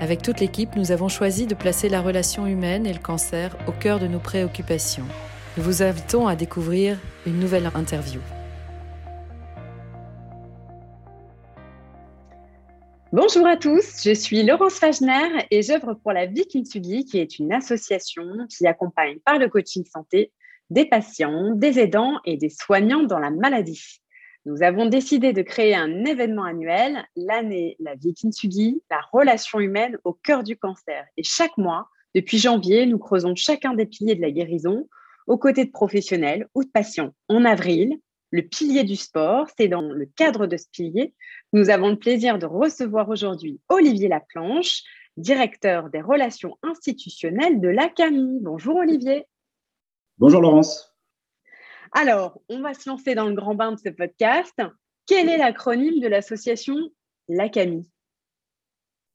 avec toute l'équipe, nous avons choisi de placer la relation humaine et le cancer au cœur de nos préoccupations. Nous vous invitons à découvrir une nouvelle interview. Bonjour à tous, je suis Laurence Fagner et j'œuvre pour la Vie qui est une association qui accompagne par le coaching santé des patients, des aidants et des soignants dans la maladie. Nous avons décidé de créer un événement annuel, l'année La Vie Kintsugi, la relation humaine au cœur du cancer. Et chaque mois, depuis janvier, nous creusons chacun des piliers de la guérison aux côtés de professionnels ou de patients. En avril, le pilier du sport. C'est dans le cadre de ce pilier nous avons le plaisir de recevoir aujourd'hui Olivier Laplanche, directeur des relations institutionnelles de l'ACAMI. Bonjour Olivier. Bonjour Laurence. Alors, on va se lancer dans le grand bain de ce podcast. Quel est l'acronyme de l'association l'ACAMI?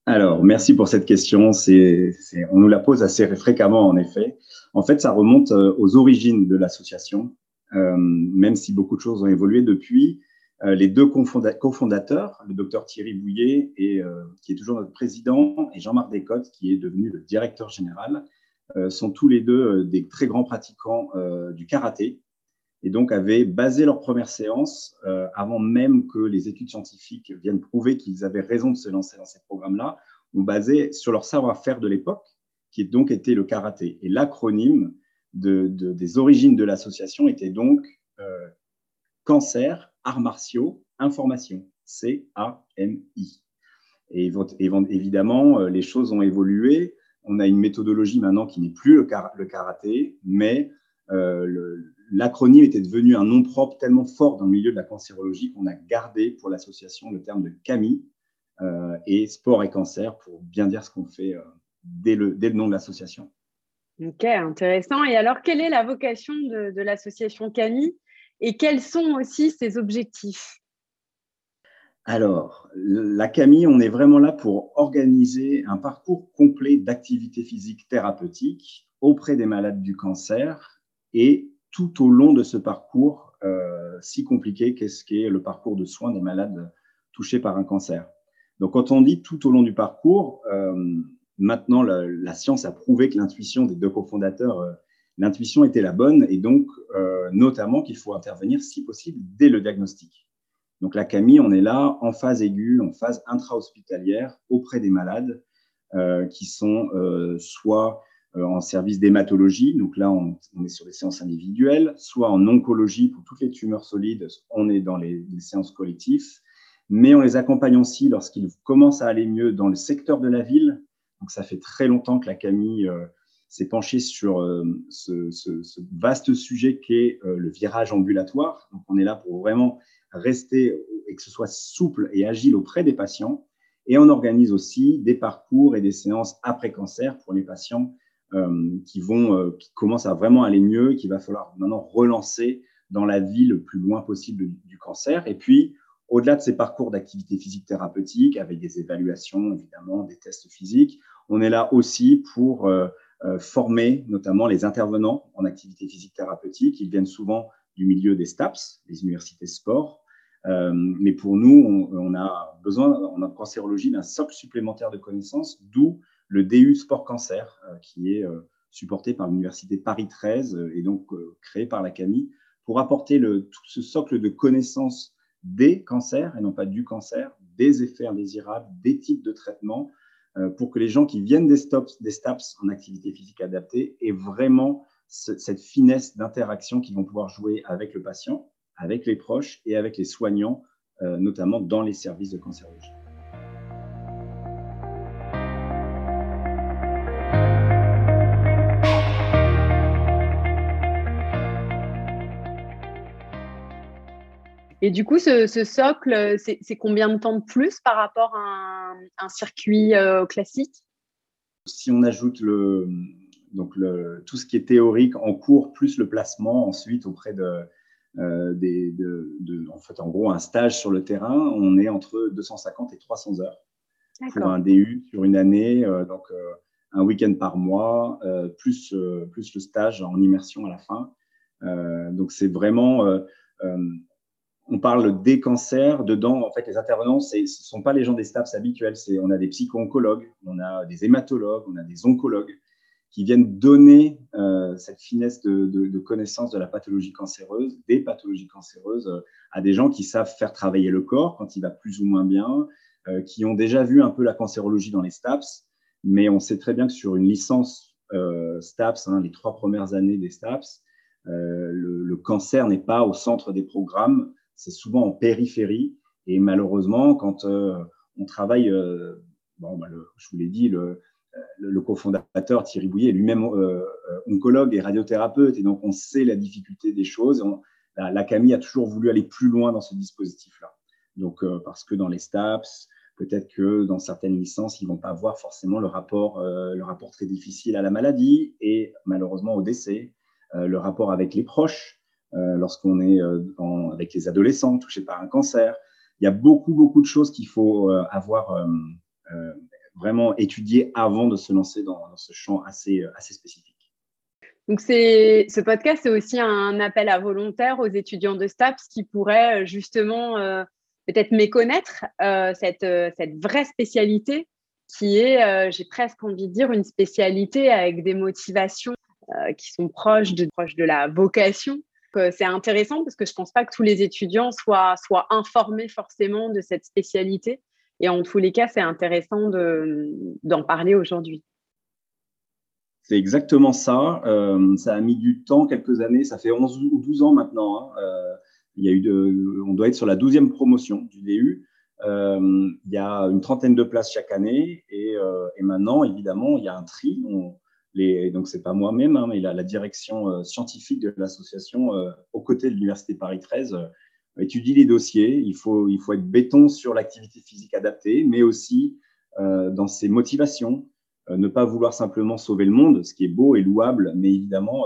Alors, merci pour cette question. on nous la pose assez fréquemment, en effet. En fait, ça remonte euh, aux origines de l'association. Euh, même si beaucoup de choses ont évolué depuis. Euh, les deux cofondateurs, le docteur Thierry Bouillet, et, qui est toujours notre président, et Jean-Marc Descottes, qui est devenu le directeur général, sont tous les deux des très grands pratiquants du karaté, et donc avaient basé leur première séance avant même que les études scientifiques viennent prouver qu'ils avaient raison de se lancer dans ces programmes-là, ont basé sur leur savoir-faire de l'époque, qui donc était le karaté. Et l'acronyme de, des origines de l'association était donc euh, cancer, arts martiaux, information, C-A-M-I. Et, évidemment, euh, les choses ont évolué. On a une méthodologie maintenant qui n'est plus le, karaté, mais euh, l'acronyme était devenu un nom propre tellement fort dans le milieu de la cancérologie qu'on a gardé pour l'association le terme de CAMI et sport et cancer pour bien dire ce qu'on fait dès le nom de l'association. Ok, intéressant. Et alors, quelle est la vocation de, l'association CAMI et quels sont aussi ses objectifs? Alors, la CAMI, on est vraiment là pour organiser un parcours complet d'activité physique thérapeutique auprès des malades du cancer et tout au long de ce parcours euh, si compliqué qu'est-ce qu'est le parcours de soins des malades touchés par un cancer. Donc, quand on dit tout au long du parcours, euh, Maintenant, la, science a prouvé que l'intuition des deux cofondateurs, euh, l'intuition était la bonne et donc notamment qu'il faut intervenir si possible dès le diagnostic. Donc la CAMI, on est là en phase aiguë, en phase intra-hospitalière auprès des malades qui sont soit en service d'hématologie, donc là on, est sur des séances individuelles, soit en oncologie pour toutes les tumeurs solides, on est dans les, les séances collectives, mais on les accompagne aussi lorsqu'ils commencent à aller mieux dans le secteur de la ville, donc, ça fait très longtemps que la Camille euh, s'est penchée sur euh, ce, vaste sujet qu'est euh, le virage ambulatoire. Donc, on est là pour vraiment rester et que ce soit souple et agile auprès des patients. Et on organise aussi des parcours et des séances après cancer pour les patients qui vont, qui commencent à vraiment aller mieux, qu'il va falloir maintenant relancer dans la vie le plus loin possible du cancer. Et puis, au-delà de ces parcours d'activité physique thérapeutique, avec des évaluations, évidemment, des tests physiques, on est là aussi pour euh, former notamment les intervenants en activité physique thérapeutique. Ils viennent souvent du milieu des STAPS, les universités sport. mais pour nous, on, a besoin en cancérologie d'un socle supplémentaire de connaissances, d'où le DU Sport Cancer, qui est supporté par l'Université Paris 13 et donc créé par la CAMI pour apporter tout ce socle de connaissances des cancers et non pas du cancer, des effets indésirables, des types de traitements, euh, pour que les gens qui viennent des, stops, des STAPS en activité physique adaptée aient vraiment cette finesse d'interaction qu'ils vont pouvoir jouer avec le patient, avec les proches et avec les soignants, euh, notamment dans les services de cancérologie. Et du coup, ce, socle, c'est combien de temps de plus par rapport à un, circuit euh, classique? Si on ajoute le, donc le, tout ce qui est théorique en cours, plus le placement ensuite auprès de, euh, des, de, en fait, en gros, un stage sur le terrain, on est entre 250 et 300 heures pour un DU sur une année, euh, donc un week-end par mois, plus, plus le stage en immersion à la fin. donc c'est vraiment on parle des cancers. Dedans, en fait, les intervenants, ce ne sont pas les gens des STAPS habituels. On a des psycho-oncologues, on a des hématologues, on a des oncologues qui viennent donner euh, cette finesse de, connaissance de la pathologie cancéreuse, des pathologies cancéreuses, euh, à des gens qui savent faire travailler le corps quand il va plus ou moins bien, euh, qui ont déjà vu un peu la cancérologie dans les STAPS. Mais on sait très bien que sur une licence STAPS, hein, les trois premières années des STAPS, le, cancer n'est pas au centre des programmes c'est souvent en périphérie. Et malheureusement, quand euh, on travaille, euh, bon, bah, je vous l'ai dit, le, le, cofondateur Thierry Bouillet est lui-même euh, oncologue et radiothérapeute, et donc on sait la difficulté des choses. la, Camille a toujours voulu aller plus loin dans ce dispositif-là. Donc, parce que dans les STAPS, peut-être que dans certaines licences, ils vont pas voir forcément le rapport, le rapport très difficile à la maladie et malheureusement au décès, le rapport avec les proches, euh, lorsqu'on est euh, avec les adolescents touchés par un cancer. Il y a beaucoup, beaucoup de choses qu'il faut euh, avoir vraiment étudiées avant de se lancer dans, ce champ assez, assez spécifique. Donc, ce podcast, c'est aussi un appel à volontaires aux étudiants de STAPS qui pourraient justement peut-être méconnaître cette, cette, vraie spécialité qui est, j'ai presque envie de dire, une spécialité avec des motivations qui sont proches de, proches de la vocation c'est intéressant parce que je ne pense pas que tous les étudiants soient, informés forcément de cette spécialité. Et en tous les cas, c'est intéressant d'en parler aujourd'hui. C'est exactement ça. Euh, ça a mis du temps, quelques années. Ça fait 11 ou 12 ans maintenant. Hein. Euh, il y a eu on doit être sur la 12e promotion du DU. Euh, il y a une trentaine de places chaque année. Et, maintenant, évidemment, il y a un tri. Les, donc, c'est pas moi-même, hein, mais la, la direction euh, scientifique de l'association, euh, aux côtés de l'Université Paris 13, euh, étudie les dossiers. Il faut, il faut être béton sur l'activité physique adaptée, mais aussi dans ses motivations. ne pas vouloir simplement sauver le monde, ce qui est beau et louable, mais évidemment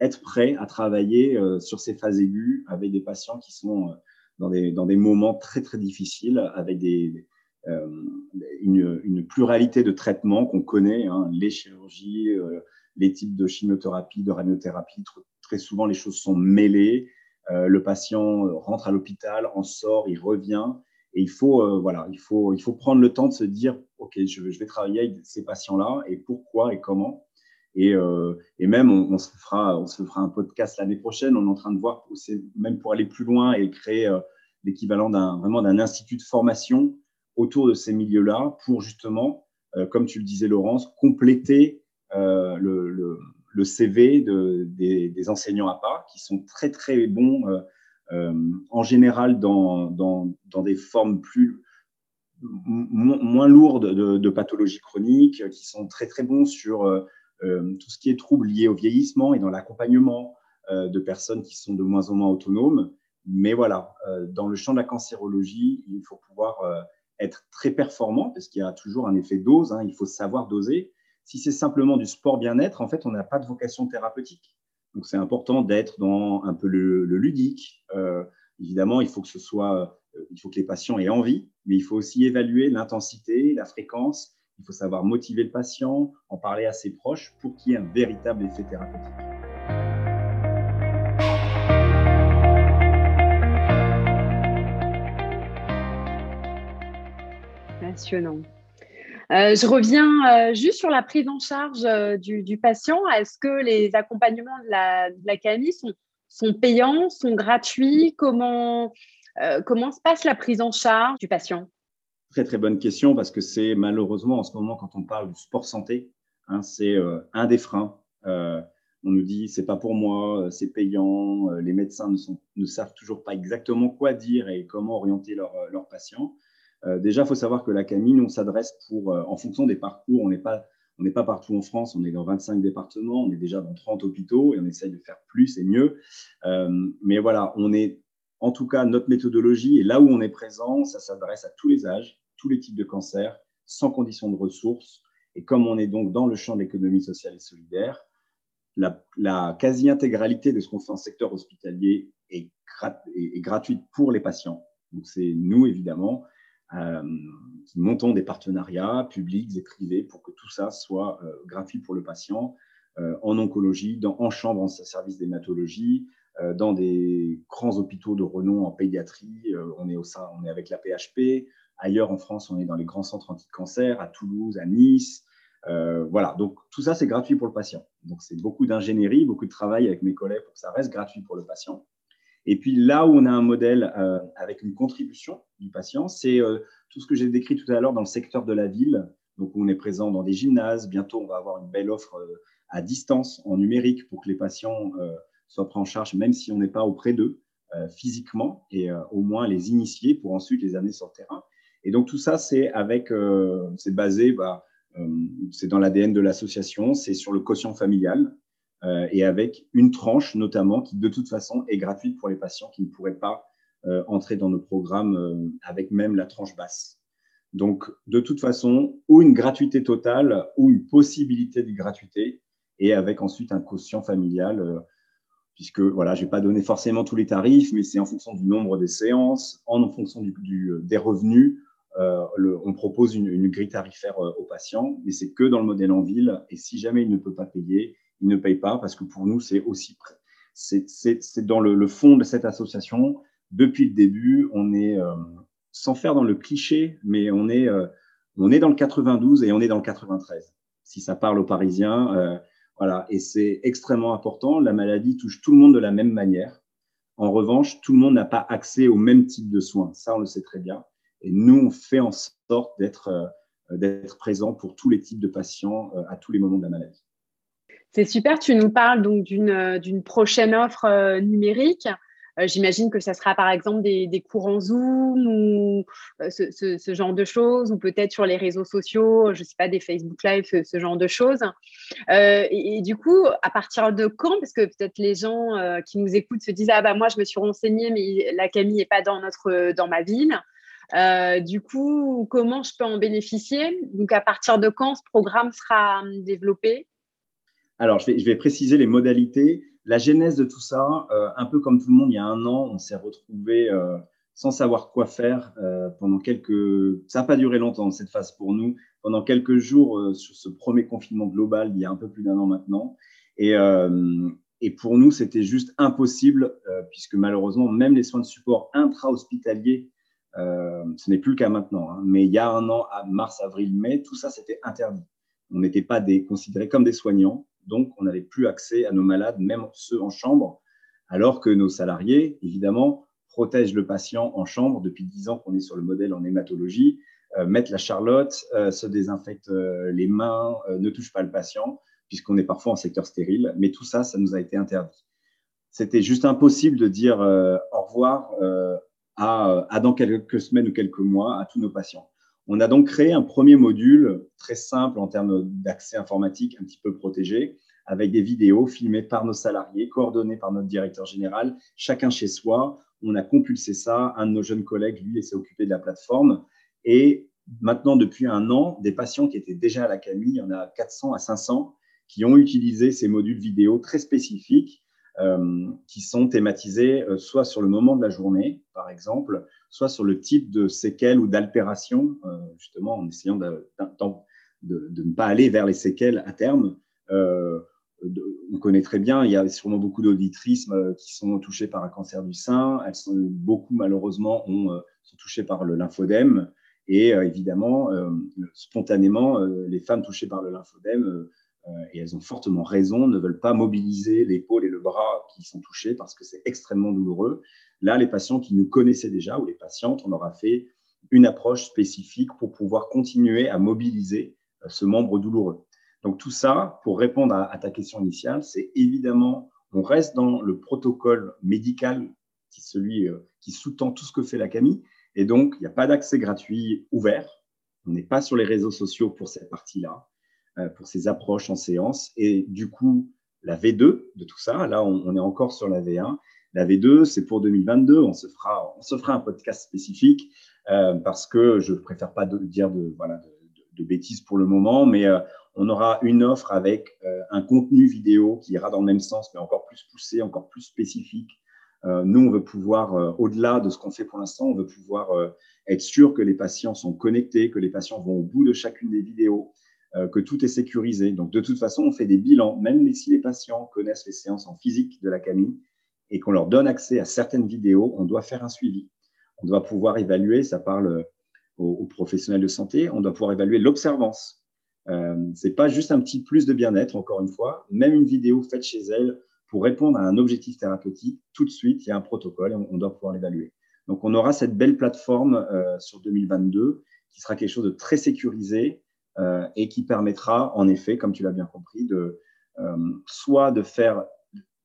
être prêt à travailler sur ces phases aiguës avec des patients qui sont dans, des, dans des moments très, très difficiles, avec des, une, une, pluralité de traitements qu'on connaît, hein, les chirurgies, euh, les types de chimiothérapie, de radiothérapie. Très souvent, les choses sont mêlées. Euh, le patient rentre à l'hôpital, en sort, il revient. Et il faut, voilà, il, faut, il faut prendre le temps de se dire, OK, je, vais travailler avec ces patients-là et pourquoi et comment. Et, et même, on, se fera, on se fera un podcast l'année prochaine. On est en train de voir, même pour aller plus loin et créer l'équivalent vraiment d'un institut de formation autour de ces milieux-là pour justement, euh, comme tu le disais Laurence, compléter euh, le, CV des, enseignants à part qui sont très très bons euh, en général dans, des formes plus moins lourdes de, pathologies chroniques, qui sont très très bons sur tout ce qui est troubles liés au vieillissement et dans l'accompagnement de personnes qui sont de moins en moins autonomes. Mais voilà, dans le champ de la cancérologie, il faut pouvoir être très performant, parce qu'il y a toujours un effet dose, hein, il faut savoir doser. Si c'est simplement du sport bien-être, en fait, on n'a pas de vocation thérapeutique. Donc, c'est important d'être dans un peu le, ludique. Euh, évidemment, il faut que ce soit, euh, il faut que les patients aient envie, mais il faut aussi évaluer l'intensité, la fréquence Il faut savoir motiver le patient, en parler à ses proches pour qu'il y ait un véritable effet thérapeutique. Euh, je reviens euh, juste sur la prise en charge euh, du, patient. Est-ce que les accompagnements de la, de sont, payants, sont gratuits? Comment, comment se passe la prise en charge du patient? Très très bonne question parce que c'est malheureusement en ce moment quand on parle du sport santé, hein, c'est un des freins. on nous dit c'est pas pour moi, c'est payant. les médecins ne, savent toujours pas exactement quoi dire et comment orienter leurs patients. Euh, déjà, il faut savoir que la Camine, on s'adresse pour, euh, en fonction des parcours, on n'est pas, on n'est pas partout en France, on est dans 25 départements, on est déjà dans 30 hôpitaux et on essaye de faire plus et mieux. Euh, mais voilà, on est, en tout cas, notre méthodologie et là où on est présent, ça s'adresse à tous les âges, tous les types de cancers, sans condition de ressources. Et comme on est donc dans le champ de l'économie sociale et solidaire, la, quasi-intégralité de ce qu'on fait en secteur hospitalier est, gratuite pour les patients. Donc c'est nous, évidemment, montons des partenariats publics et privés pour que tout ça soit euh, gratuit pour le patient euh, en oncologie, dans, en chambre, en service d'hématologie, dans des grands hôpitaux de renom en pédiatrie. on, est au sein, on est avec la PHP. Ailleurs en France, on est dans les grands centres anti-cancer, à Toulouse, à Nice. voilà, donc tout ça, c'est gratuit pour le patient. Donc c'est beaucoup d'ingénierie, beaucoup de travail avec mes collègues pour que ça reste gratuit pour le patient. Et puis là où on a un modèle euh, avec une contribution du patient, c'est euh, tout ce que j'ai décrit tout à l'heure dans le secteur de la ville. Donc on est présent dans des gymnases. Bientôt, on va avoir une belle offre euh, à distance en numérique pour que les patients soient pris en charge, même si on n'est pas auprès d'eux physiquement, et au moins les initier pour ensuite les amener sur le terrain. Et donc tout ça, c'est avec, c'est basé, bah, c'est dans l'ADN de l'association, c'est sur le quotient familial. Euh, et avec une tranche notamment qui de toute façon est gratuite pour les patients qui ne pourraient pas euh, entrer dans nos programmes euh, avec même la tranche basse. Donc de toute façon, ou une gratuité totale ou une possibilité de gratuité et avec ensuite un quotient familial puisque voilà, je vais pas donner forcément tous les tarifs, mais c'est en fonction du nombre des séances, en fonction du, des revenus. on propose une grille tarifaire aux patients, mais c'est que dans le modèle en ville. Et si jamais il ne peut pas payer, ils ne payent pas parce que pour nous, c'est aussi c'est dans le, fond de cette association. Depuis le début, on est, euh, sans faire dans le cliché, mais on est, euh, on est dans le 92 et on est dans le 93. Si ça parle aux Parisiens, euh, voilà. Et c'est extrêmement important. La maladie touche tout le monde de la même manière. En revanche, tout le monde n'a pas accès au même type de soins. Ça, on le sait très bien. Et nous, on fait en sorte d'être d'être présent pour tous les types de patients à tous les moments de la maladie. C'est super, tu nous parles donc d'une euh, prochaine offre euh, numérique. Euh, j'imagine que ça sera par exemple des, des cours en Zoom ou ce, genre de choses, ou peut-être sur les réseaux sociaux, je ne sais pas, des Facebook Live, ce, genre de choses. et, du coup, à partir de quand Parce que peut-être les gens qui nous écoutent se disent Ah, bah moi, je me suis renseignée, mais la Camille n'est pas dans, notre, dans ma ville. du coup, comment je peux en bénéficier? Donc, à partir de quand ce programme sera hum, développé? Alors, je vais, préciser les modalités. La genèse de tout ça, euh, un peu comme tout le monde, il y a un an, on s'est retrouvé euh, sans savoir quoi faire euh, pendant quelques. Ça n'a pas duré longtemps cette phase pour nous. Pendant quelques jours sur ce premier confinement global, il y a un peu plus d'un an maintenant, et, et pour nous, c'était juste impossible puisque malheureusement, même les soins de support intra-hospitaliers, ce n'est plus le cas maintenant. Hein, mais il y a un an, à mars, avril, mai, tout ça c'était interdit. On n'était pas des, considérés comme des soignants donc on n'avait plus accès à nos malades, même ceux en chambre, alors que nos salariés, évidemment, protègent le patient en chambre depuis 10 ans qu'on est sur le modèle en hématologie, euh, mettent la charlotte, euh, se désinfectent euh, les mains, ne touchent pas le patient, puisqu'on est parfois en secteur stérile, mais tout ça, ça nous a été interdit. C'était juste impossible de dire au revoir dans quelques semaines ou quelques mois à tous nos patients. On a donc créé un premier module très simple en termes d'accès informatique, un petit peu protégé, avec des vidéos filmées par nos salariés, coordonnées par notre directeur général, chacun chez soi. On a compulsé ça. Un de nos jeunes collègues, lui, s'est occupé de la plateforme. Et maintenant, depuis un an, des patients qui étaient déjà à la Camille, il y en a 400 à 500, qui ont utilisé ces modules vidéo très spécifiques qui sont thématisés euh, soit sur le moment de la journée, par exemple, soit sur le type de séquelles ou d'altération, euh, justement en essayant de, ne pas aller vers les séquelles à terme. on connaît très bien, il y a sûrement beaucoup d'auditrices qui sont touchées par un cancer du sein. Elles beaucoup, malheureusement, ont, sont touchées par le lymphodème. Et évidemment, spontanément, les femmes touchées par le lymphodème euh, et elles ont fortement raison, ne veulent pas mobiliser l'épaule et le bras qui sont touchés parce que c'est extrêmement douloureux. Là, les patients qui nous connaissaient déjà ou les patientes, on leur a fait une approche spécifique pour pouvoir continuer à mobiliser euh, ce membre douloureux. Donc tout ça, pour répondre à, ta question initiale, c'est évidemment, on reste dans le protocole médical qui, celui, euh, qui sous-tend tout ce que fait la CAMI. Et donc, il n'y a pas d'accès gratuit ouvert. On n'est pas sur les réseaux sociaux pour cette partie-là. Euh, pour ces approches en séance. Et du coup, la V2 de tout ça, là, on, est encore sur la V1. La V2, c'est pour 2022. On se fera, on se fera un podcast spécifique euh, parce que je ne préfère pas dire de, voilà, de, bêtises pour le moment, mais euh, on aura une offre avec un contenu vidéo qui ira dans le même sens, mais encore plus poussé, encore plus spécifique. nous, on veut pouvoir, au-delà de ce qu'on fait pour l'instant, on veut pouvoir être sûr que les patients sont connectés, que les patients vont au bout de chacune des vidéos, que tout est sécurisé. Donc, de toute façon, on fait des bilans, même si les patients connaissent les séances en physique de la CAMI et qu'on leur donne accès à certaines vidéos, on doit faire un suivi. On doit pouvoir évaluer, ça parle aux, professionnels de santé, on doit pouvoir évaluer l'observance. Euh, Ce n'est pas juste un petit plus de bien-être, encore une fois. Même une vidéo faite chez elle pour répondre à un objectif thérapeutique, tout de suite, il y a un protocole et on, doit pouvoir l'évaluer. Donc, on aura cette belle plateforme euh, sur 2022 qui sera quelque chose de très sécurisé, euh, et qui permettra, en effet, comme tu l'as bien compris, de euh, soit de faire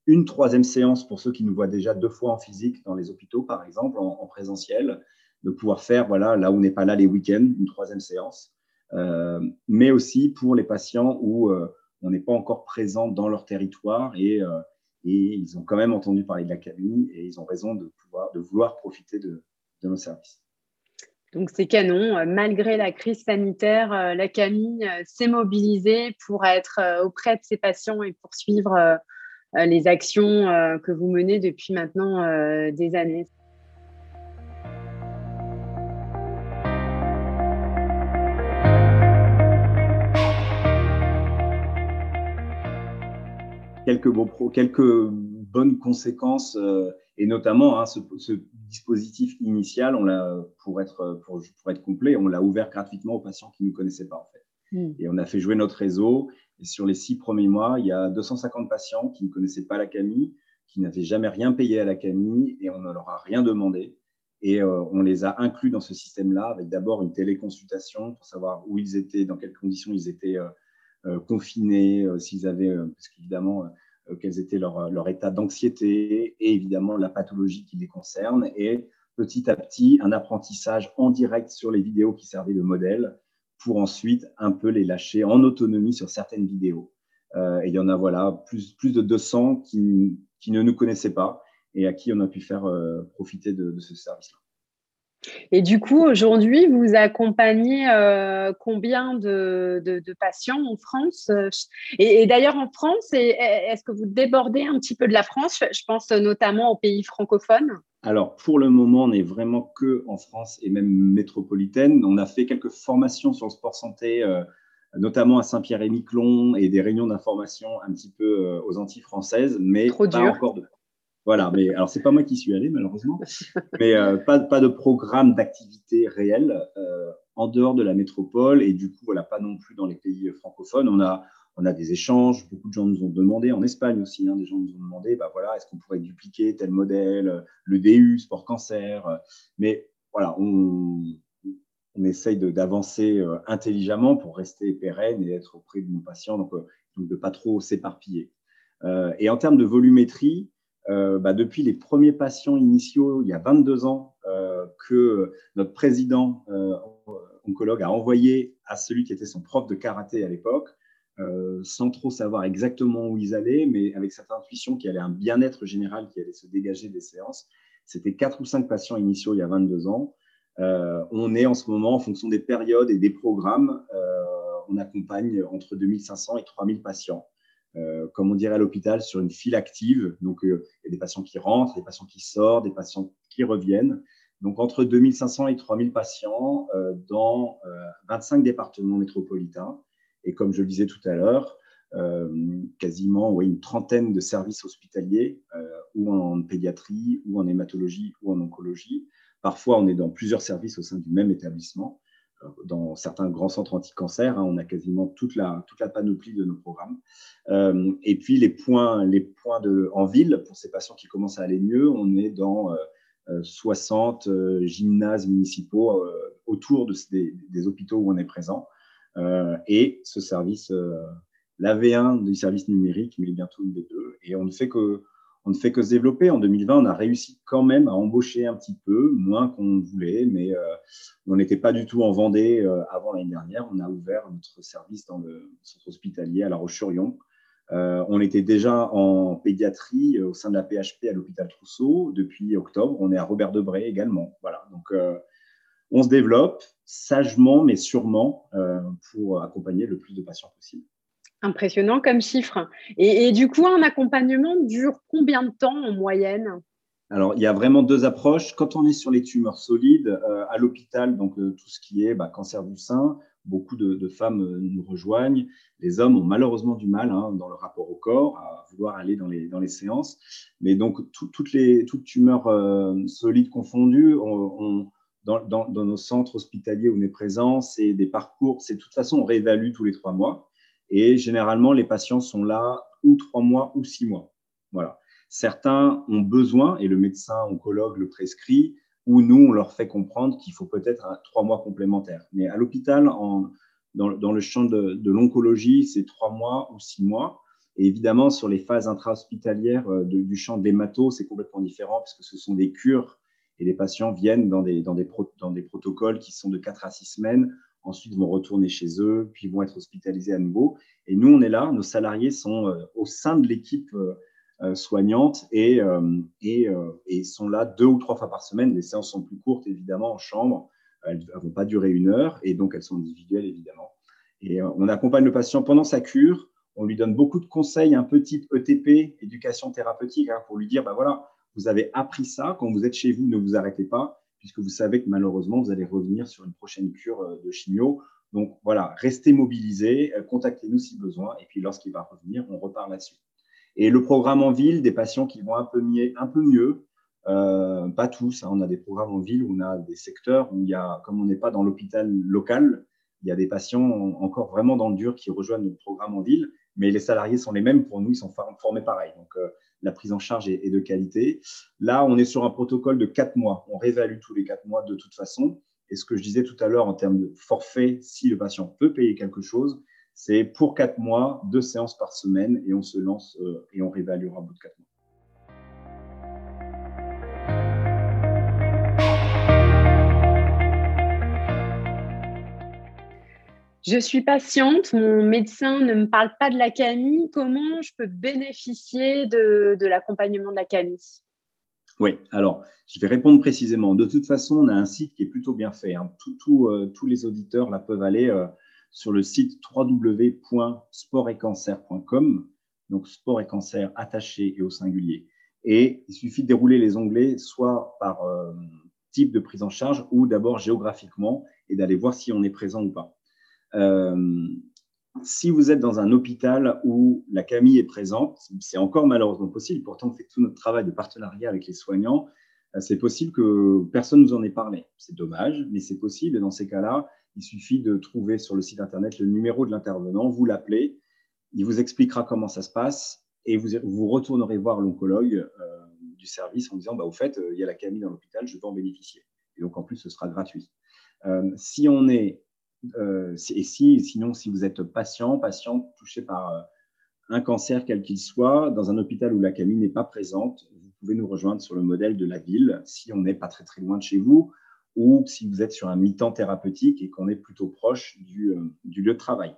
une troisième séance pour ceux qui nous voient déjà deux fois en physique dans les hôpitaux, par exemple, en, présentiel, de pouvoir faire, voilà, là où on n'est pas là les week-ends, une troisième séance, euh, mais aussi pour les patients où on n'est pas encore présent dans leur territoire et, ils ont quand même entendu parler de la cabine et ils ont raison de, pouvoir, de vouloir profiter de nos services. Donc c'est canon. Euh, malgré la crise sanitaire, euh, la Camille euh, s'est mobilisée pour être auprès de ses patients et poursuivre les actions que vous menez depuis maintenant des années. Quelques, bonnes conséquences et notamment, hein, ce, dispositif initial, on l'a pour être pour, pour, être complet, on l'a ouvert gratuitement aux patients qui ne nous connaissaient pas en fait. Hmm. Et on a fait jouer notre réseau. Et sur les six premiers mois, il y a 250 patients qui ne connaissaient pas la CAMI, qui n'avaient jamais rien payé à la CAMI et on ne leur a rien demandé. Et euh, on les a inclus dans ce système-là avec d'abord une téléconsultation pour savoir où ils étaient, dans quelles conditions ils étaient euh, euh, confinés, s'ils avaient, parce qu'évidemment, quels étaient leur, leur état d'anxiété et évidemment la pathologie qui les concerne. Et petit à petit, un apprentissage en direct sur les vidéos qui servaient de modèle pour ensuite un peu les lâcher en autonomie sur certaines vidéos. Euh, et il y en a voilà plus, plus de 200 qui, qui, ne nous connaissaient pas et à qui on a pu faire euh, profiter de, de ce service-là. Et du coup, aujourd'hui, vous accompagnez euh, combien de, patients en France? Et, d'ailleurs, en France, est-ce que vous débordez un petit peu de la France? Je pense notamment aux pays francophones. Alors, pour le moment, on n'est vraiment que en France et même métropolitaine. On a fait quelques formations sur le sport santé, euh, notamment à Saint-Pierre-et-Miquelon et des réunions d'information un petit peu euh, aux Antilles françaises, mais pas encore de voilà, mais alors c'est pas moi qui suis allé malheureusement, mais euh, pas, pas de programme d'activité réel euh, en dehors de la métropole. Et du coup voilà pas non plus dans les pays francophones. On a on a des échanges, beaucoup de gens nous ont demandé en Espagne aussi, hein, des gens nous ont demandé bah voilà est-ce qu'on pourrait dupliquer tel modèle, le DU sport cancer, mais voilà on on essaye d'avancer euh, intelligemment pour rester pérenne et être auprès de nos patients, donc, donc de pas trop s'éparpiller. et en termes de volumétrie, euh, bah, depuis les premiers patients initiaux, il y a 22 ans, euh, que notre président euh, oncologue a envoyé à celui qui était son prof de karaté à l'époque, sans trop savoir exactement où ils allaient, mais avec cette intuition qu'il y avait un bien-être général qui allait se dégager des séances. C'était quatre ou cinq patients initiaux il y a 22 ans. on est en ce moment, en fonction des périodes et des programmes, on accompagne entre 2500 et 3000 patients. Euh, comme on dirait à l'hôpital, sur une file active. Donc, euh, il y a des patients qui rentrent, des patients qui sortent, des patients qui reviennent. Donc entre 2500 et 3000 patients dans 25 départements métropolitains. Et comme je le disais tout à l'heure, quasiment une trentaine de services hospitaliers, ou en pédiatrie, ou en hématologie, ou en oncologie. Parfois, on est dans plusieurs services au sein du même établissement dans certains grands centres anti-cancer, hein, on a quasiment toute la, toute la panoplie de nos programmes. Euh, et puis les points, les points de, en ville, pour ces patients qui commencent à aller mieux, on est dans 60 euh, euh, gymnases municipaux autour de, des, des, hôpitaux où on est présent. et ce service, l'AV1 du service numérique, mais bientôt une des deux. Et on ne fait que on ne fait que se développer. En 2020, on a réussi quand même à embaucher un petit peu, moins qu'on voulait, mais euh, on n'était pas du tout en Vendée euh, avant l'année dernière. On a ouvert notre service dans le centre hospitalier à La Roche-sur-Yon. Euh, on était déjà en pédiatrie au sein de la PHP à l'hôpital Trousseau depuis octobre. On est à Robert Debré également. Voilà, donc on se développe sagement mais sûrement pour accompagner le plus de patients possible. Impressionnant comme chiffre. Et, du coup, un accompagnement dure combien de temps en moyenne? Alors, il y a vraiment deux approches. Quand on est sur les tumeurs solides, euh, à l'hôpital, donc euh, tout ce qui est bah, cancer du sein, beaucoup de, femmes euh, nous rejoignent. Les hommes ont malheureusement du mal hein, dans le rapport au corps à vouloir aller dans les, séances. Mais donc, toutes les toutes tumeurs solides confondues, on, dans, dans, dans, nos centres hospitaliers où on est présent, c'est des parcours. C'est de toute façon, on réévalue tous les trois mois. Et généralement, les patients sont là ou trois mois ou six mois. Voilà. Certains ont besoin, et le médecin oncologue le prescrit, ou nous, on leur fait comprendre qu'il faut peut-être trois mois complémentaires. Mais à l'hôpital, dans, le champ de, l'oncologie, c'est trois mois ou six mois. Et évidemment, sur les phases intra-hospitalières euh, du champ des matos, c'est complètement différent parce que ce sont des cures et les patients viennent dans des, protocoles qui sont de quatre à six semaines ensuite vont retourner chez eux, puis vont être hospitalisés à nouveau. Et nous, on est là, nos salariés sont euh, au sein de l'équipe euh, euh, soignante et, et, sont là deux ou trois fois par semaine. Les séances sont plus courtes, évidemment, en chambre. Elles ne vont pas durer une heure et donc elles sont individuelles, évidemment. Et on accompagne le patient pendant sa cure. On lui donne beaucoup de conseils, un type ETP, éducation thérapeutique, hein, pour lui dire, bah voilà, vous avez appris ça, quand vous êtes chez vous, ne vous arrêtez pas puisque vous savez que malheureusement, vous allez revenir sur une prochaine cure euh, de chimio. Donc voilà, restez mobilisés, euh, contactez-nous si besoin, et puis lorsqu'il va revenir, on repart là-dessus. Et le programme en ville, des patients qui vont un peu mieux, un peu mieux euh, pas tous, hein. on a des programmes en ville où on a des secteurs où il y a, comme on n'est pas dans l'hôpital local, il y a des patients encore vraiment dans le dur qui rejoignent le programme en ville, mais les salariés sont les mêmes pour nous, ils sont formés pareil. Donc, la prise en charge est, de qualité. Là, on est sur un protocole de quatre mois. On réévalue tous les quatre mois de toute façon. Et ce que je disais tout à l'heure en termes de forfait, si le patient peut payer quelque chose, c'est pour quatre mois, deux séances par semaine, et on se lance euh, et on réévaluera au bout de quatre mois. Je suis patiente, mon médecin ne me parle pas de la CAMI, comment je peux bénéficier de, l'accompagnement de la CAMI Oui, alors je vais répondre précisément. De toute façon, on a un site qui est plutôt bien fait. Hein. Euh, tous les auditeurs peuvent aller euh, sur le site www.sportetcancer.com, donc sport et cancer attaché et au singulier. Et il suffit de dérouler les onglets soit par euh, type de prise en charge ou d'abord géographiquement et d'aller voir si on est présent ou pas. Euh, si vous êtes dans un hôpital où la CAMI est présente, c'est encore malheureusement possible, pourtant on fait tout notre travail de partenariat avec les soignants, euh, c'est possible que personne ne nous en ait parlé. C'est dommage, mais c'est possible. Dans ces cas-là, il suffit de trouver sur le site internet le numéro de l'intervenant, vous l'appelez, il vous expliquera comment ça se passe et vous, retournerez voir l'oncologue euh, du service en disant bah, Au fait, il y a la CAMI dans l'hôpital, je peux en bénéficier. Et donc en plus, ce sera gratuit. si on est euh, et si, sinon, si vous êtes patient, patient touché par euh, un cancer quel qu'il soit, dans un hôpital où la CAMI n'est pas présente, vous pouvez nous rejoindre sur le modèle de la ville, si on n'est pas très très loin de chez vous, ou si vous êtes sur un mi-temps thérapeutique et qu'on est plutôt proche du, euh, du lieu de travail.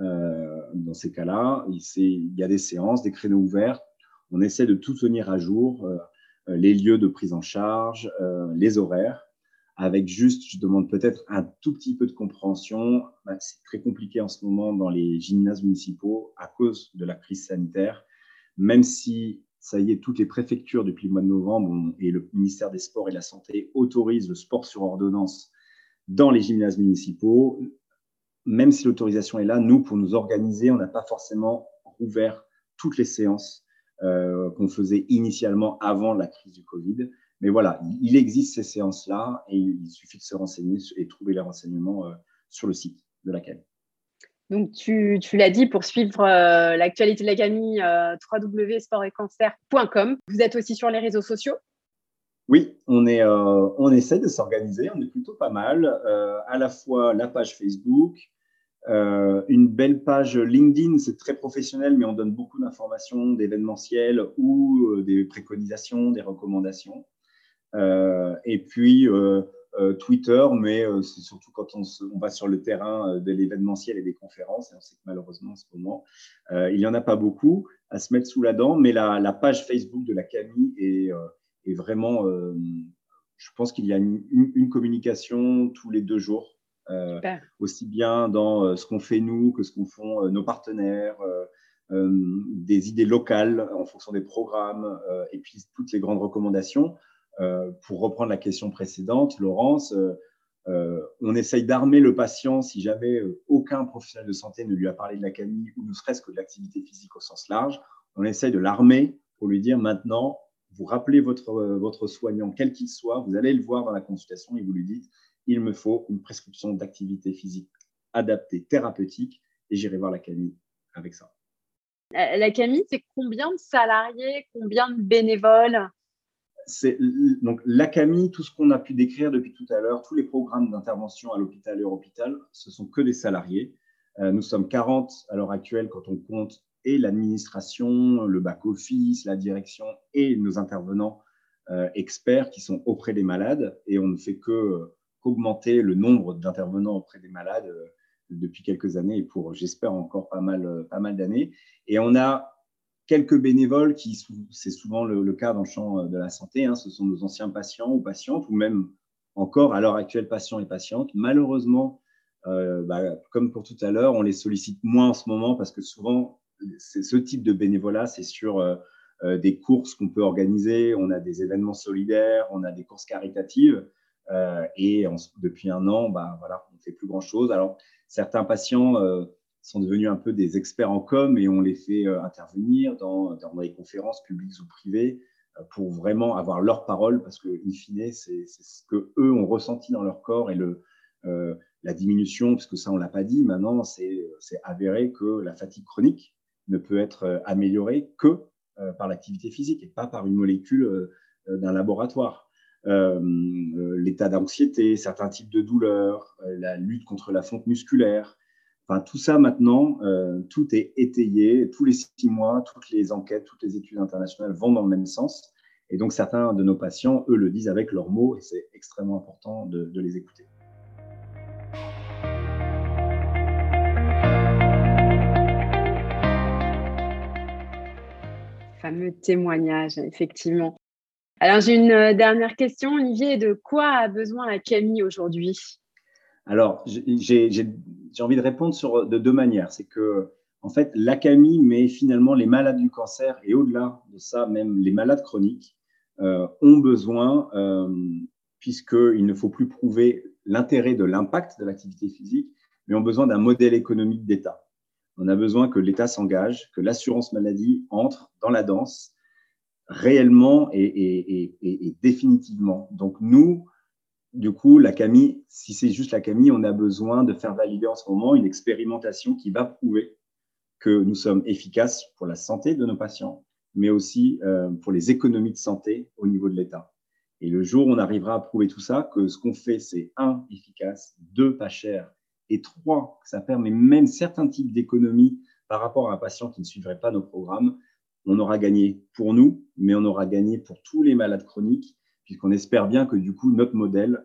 dans ces cas-là, il, y a des séances, des créneaux ouverts. On essaie de tout tenir à jour, les lieux de prise en charge, les horaires avec juste, je demande peut-être un tout petit peu de compréhension. Bah, c'est très compliqué en ce moment dans les gymnases municipaux à cause de la crise sanitaire, même si ça y est, toutes les préfectures depuis le mois de novembre et le ministère des Sports et de la Santé autorisent le sport sur ordonnance dans les gymnases municipaux. Même si l'autorisation est là, nous, pour nous organiser, on n'a pas forcément rouvert toutes les séances euh, qu'on faisait initialement avant la crise du Covid. Mais voilà, il existe ces séances-là et il suffit de se renseigner et trouver les renseignements euh, sur le site de la CAMI. Donc, tu, l'as dit, pour suivre euh, l'actualité de la CAMI, www.sportetcancer.com. Vous êtes aussi sur les réseaux sociaux? Oui, on, est, on essaie de s'organiser, on est plutôt pas mal. à la fois la page Facebook, euh, une belle page LinkedIn, c'est très professionnel, mais on donne beaucoup d'informations, d'événementiels ou euh, des préconisations, des recommandations. Euh, et puis Twitter, mais c'est surtout quand on, va sur le terrain de l'événementiel et des conférences. Et on sait que malheureusement, en ce moment, il n'y en a pas beaucoup à se mettre sous la dent, mais la, page Facebook de la Camille est, est vraiment, je pense qu'il y a une communication tous les deux jours euh, aussi bien dans euh, ce qu'on fait nous que ce qu'on font euh, nos partenaires, des idées locales en fonction des programmes et puis toutes les grandes recommandations. Pour reprendre la question précédente, Laurence, on essaye d'armer le patient si jamais aucun professionnel de santé ne lui a parlé de la camille ou ne serait-ce que de l'activité physique au sens large. On essaye de l'armer pour lui dire maintenant, vous rappelez votre, votre soignant, quel qu'il soit, vous allez le voir dans la consultation et vous lui dites il me faut une prescription d'activité physique adaptée, thérapeutique, et j'irai voir la Camille avec ça. La Camille, c'est combien de salariés, combien de bénévoles? C'est donc la Camille, tout ce qu'on a pu décrire depuis tout à l'heure, tous les programmes d'intervention à l'hôpital et hors hôpital, ce sont que des salariés. Euh, nous sommes 40 à l'heure actuelle quand on compte et l'administration, le back-office, la direction et nos intervenants euh, experts qui sont auprès des malades. Et on ne fait que qu'augmenter le nombre d'intervenants auprès des malades euh, depuis quelques années et pour, j'espère, encore pas mal, euh, pas mal d'années. Et on a quelques bénévoles qui, c'est souvent le, cas dans le champ euh, de la santé, hein, ce sont nos anciens patients ou patientes, ou même encore à l'heure actuelle patients et patientes. Malheureusement, bah, comme pour tout à l'heure, on les sollicite moins en ce moment parce que souvent, ce type de bénévolat, c'est sur des courses qu'on peut organiser, on a des événements solidaires, on a des courses caritatives. Euh, et depuis un an, bah, voilà, on ne fait plus grand-chose. Alors, certains patients euh, sont devenus un peu des experts en com et on les fait euh, intervenir dans, dans des conférences publiques ou privées pour vraiment avoir leur parole parce que, in fine, c'est ce que eux ont ressenti dans leur corps et le, la diminution, puisque ça, on l'a pas dit, maintenant, c'est avéré que la fatigue chronique ne peut être améliorée que par l'activité physique et pas par une molécule d'un laboratoire. Euh, euh, l'état d'anxiété, certains types de douleurs, euh, la lutte contre la fonte musculaire. Enfin, tout ça maintenant, tout est étayé. Tous les six mois, toutes les enquêtes, toutes les études internationales vont dans le même sens. Et donc, certains de nos patients, eux, le disent avec leurs mots et c'est extrêmement important de, de les écouter. fameux témoignage, effectivement. Alors, j'ai une euh, dernière question, Olivier. De quoi a besoin la Camille aujourd'hui? Alors, j'ai envie de répondre de deux manières. C'est que, en fait, la Camille met finalement les malades du cancer et au-delà de ça, même les malades chroniques euh, ont besoin, euh, puisqu'il ne faut plus prouver l'intérêt de l'impact de l'activité physique, mais ont besoin d'un modèle économique d'État. On a besoin que l'État s'engage, que l'assurance maladie entre dans la danse réellement et, définitivement. Donc nous, du coup, la Camille, si c'est juste la Camille, on a besoin de faire valider en ce moment une expérimentation qui va prouver que nous sommes efficaces pour la santé de nos patients, mais aussi euh, pour les économies de santé au niveau de l'État. Et le jour où on arrivera à prouver tout ça, que ce qu'on fait, c'est un, efficace, deux, pas cher, et trois, que ça permet même certains types d'économies par rapport à un patient qui ne suivrait pas nos programmes, on aura gagné pour nous, mais on aura gagné pour tous les malades chroniques, puisqu'on espère bien que du coup, notre modèle,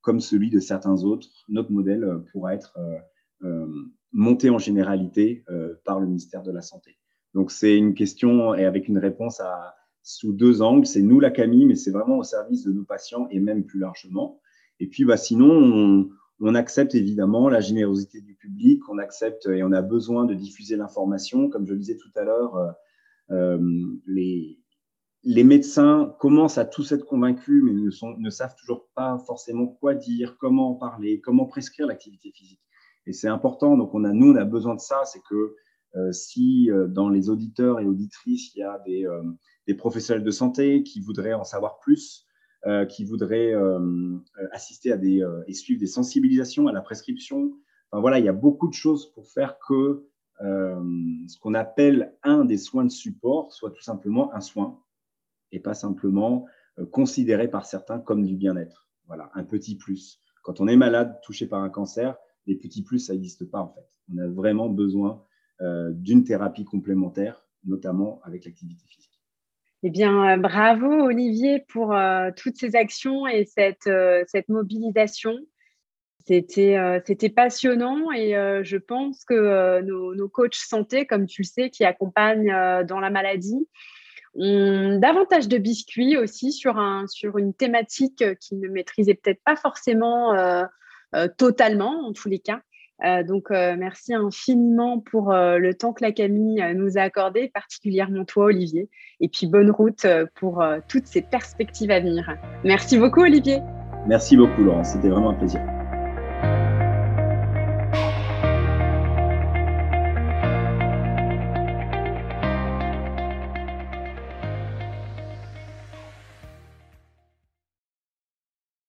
comme celui de certains autres, notre modèle euh, pourra être euh, euh, monté en généralité par le ministère de la Santé. Donc c'est une question et avec une réponse sous deux angles. C'est nous la Camille, mais c'est vraiment au service de nos patients et même plus largement. Et puis bah, sinon, on, accepte évidemment la générosité du public, on accepte et on a besoin de diffuser l'information. Comme je le disais tout à l'heure, les, les médecins commencent à tous être convaincus, mais ne, savent toujours pas forcément quoi dire, comment en parler, comment prescrire l'activité physique. Et c'est important. Donc, on a, nous, on a besoin de ça. C'est que euh, si euh, dans les auditeurs et auditrices, il y a des, euh, des professionnels de santé qui voudraient en savoir plus, qui voudraient assister à des et suivre des sensibilisations à la prescription. Enfin, voilà, il y a beaucoup de choses pour faire que ce qu'on appelle un des soins de support soit tout simplement un soin et pas simplement considéré par certains comme du bien-être. Voilà, un petit plus. Quand on est malade, touché par un cancer, les petits plus, ça n'existe pas en fait. On a vraiment besoin euh, d'une thérapie complémentaire, notamment avec l'activité physique. Eh bien, euh, bravo Olivier pour euh, toutes ces actions et cette, mobilisation. C'était c'était passionnant et je pense que nos, nos, coachs santé, comme tu le sais, qui accompagnent dans la maladie, ont davantage de biscuits aussi sur, un, sur une thématique qu'ils ne maîtrisaient peut-être pas forcément euh, totalement, en tous les cas. Euh, donc, euh, merci infiniment pour le temps que la Camille nous a accordé, particulièrement toi, Olivier. Et puis, bonne route pour toutes ces perspectives à venir. Merci beaucoup, Olivier. Merci beaucoup, Laurence. C'était vraiment un plaisir.